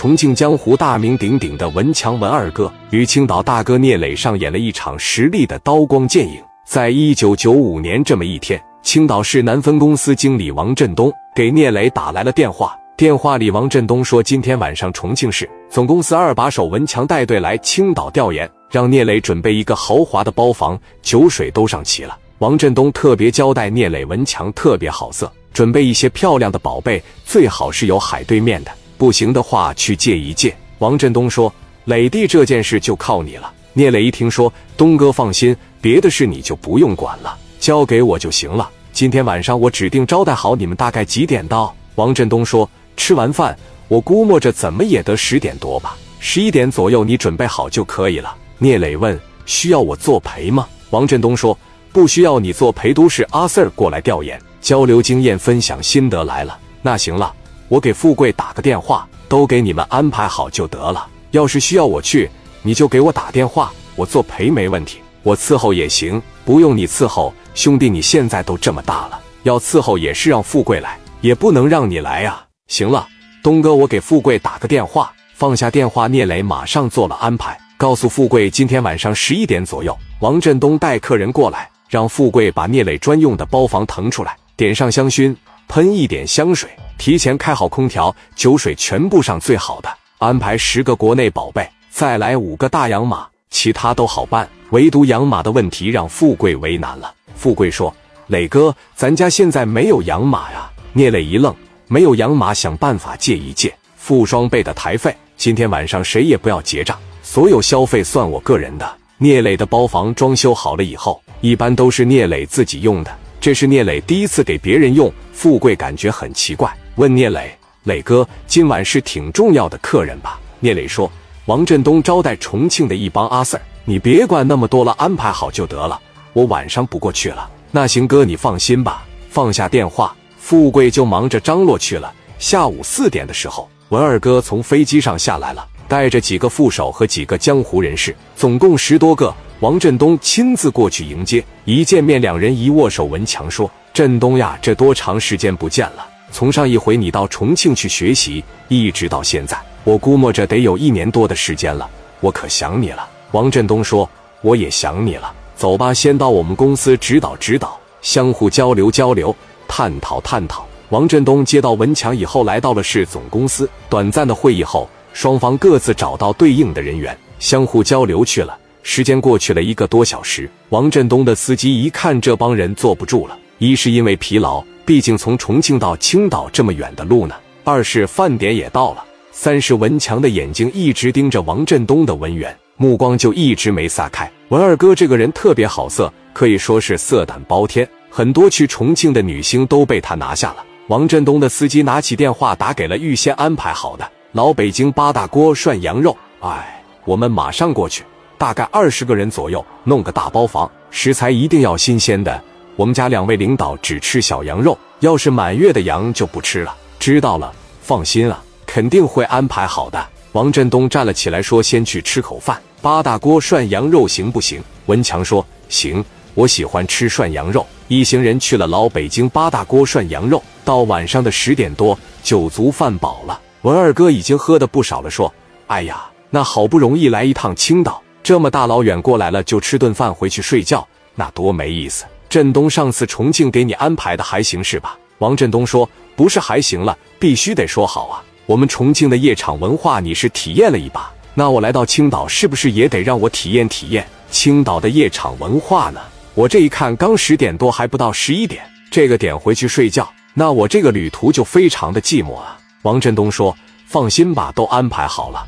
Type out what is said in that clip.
重庆江湖大名鼎鼎的文强文二哥与青岛大哥聂磊上演了一场实力的刀光剑影。在一九九五年这么一天，青岛市南分公司经理王振东给聂磊打来了电话。电话里，王振东说：“今天晚上重庆市总公司二把手文强带队来青岛调研，让聂磊准备一个豪华的包房，酒水都上齐了。”王振东特别交代聂磊，文强特别好色，准备一些漂亮的宝贝，最好是有海对面的。不行的话，去借一借。王振东说：“磊弟，这件事就靠你了。”聂磊一听说，东哥放心，别的事你就不用管了，交给我就行了。今天晚上我指定招待好你们，大概几点到？王振东说：“吃完饭，我估摸着怎么也得十点多吧，十一点左右你准备好就可以了。”聂磊问：“需要我作陪吗？”王振东说：“不需要你做陪，都是阿 Sir 过来调研、交流经验、分享心得来了。”那行了。我给富贵打个电话，都给你们安排好就得了。要是需要我去，你就给我打电话，我做陪没问题。我伺候也行，不用你伺候，兄弟，你现在都这么大了，要伺候也是让富贵来，也不能让你来呀。行了，东哥，我给富贵打个电话。放下电话，聂磊马上做了安排，告诉富贵，今天晚上十一点左右，王振东带客人过来，让富贵把聂磊专用的包房腾出来，点上香薰，喷一点香水。提前开好空调，酒水全部上最好的，安排十个国内宝贝，再来五个大洋马，其他都好办，唯独养马的问题让富贵为难了。富贵说：“磊哥，咱家现在没有养马呀。”聂磊一愣：“没有养马，想办法借一借，付双倍的台费。今天晚上谁也不要结账，所有消费算我个人的。”聂磊的包房装修好了以后，一般都是聂磊自己用的，这是聂磊第一次给别人用，富贵感觉很奇怪。问聂磊，磊哥，今晚是挺重要的客人吧？聂磊说：“王振东招待重庆的一帮阿 Sir，你别管那么多了，安排好就得了。我晚上不过去了。”那行哥，你放心吧。放下电话，富贵就忙着张罗去了。下午四点的时候，文二哥从飞机上下来了，带着几个副手和几个江湖人士，总共十多个。王振东亲自过去迎接。一见面，两人一握手，文强说：“振东呀，这多长时间不见了？”从上一回你到重庆去学习，一直到现在，我估摸着得有一年多的时间了，我可想你了。王振东说：“我也想你了。”走吧，先到我们公司指导指导，相互交流交流，探讨探讨。王振东接到文强以后，来到了市总公司。短暂的会议后，双方各自找到对应的人员，相互交流去了。时间过去了一个多小时，王振东的司机一看这帮人坐不住了，一是因为疲劳。毕竟从重庆到青岛这么远的路呢。二是饭点也到了。三是文强的眼睛一直盯着王振东的文员，目光就一直没撒开。文二哥这个人特别好色，可以说是色胆包天，很多去重庆的女星都被他拿下了。王振东的司机拿起电话打给了预先安排好的老北京八大锅涮羊肉。哎，我们马上过去，大概二十个人左右，弄个大包房，食材一定要新鲜的。我们家两位领导只吃小羊肉，要是满月的羊就不吃了。知道了，放心啊，肯定会安排好的。王振东站了起来说：“先去吃口饭，八大锅涮羊肉行不行？”文强说：“行，我喜欢吃涮羊肉。”一行人去了老北京八大锅涮羊肉。到晚上的十点多，酒足饭饱了，文二哥已经喝的不少了，说：“哎呀，那好不容易来一趟青岛，这么大老远过来了，就吃顿饭回去睡觉，那多没意思。”振东，上次重庆给你安排的还行是吧？王振东说：“不是还行了，必须得说好啊！我们重庆的夜场文化你是体验了一把，那我来到青岛是不是也得让我体验体验青岛的夜场文化呢？我这一看刚十点多，还不到十一点，这个点回去睡觉，那我这个旅途就非常的寂寞啊！”王振东说：“放心吧，都安排好了。”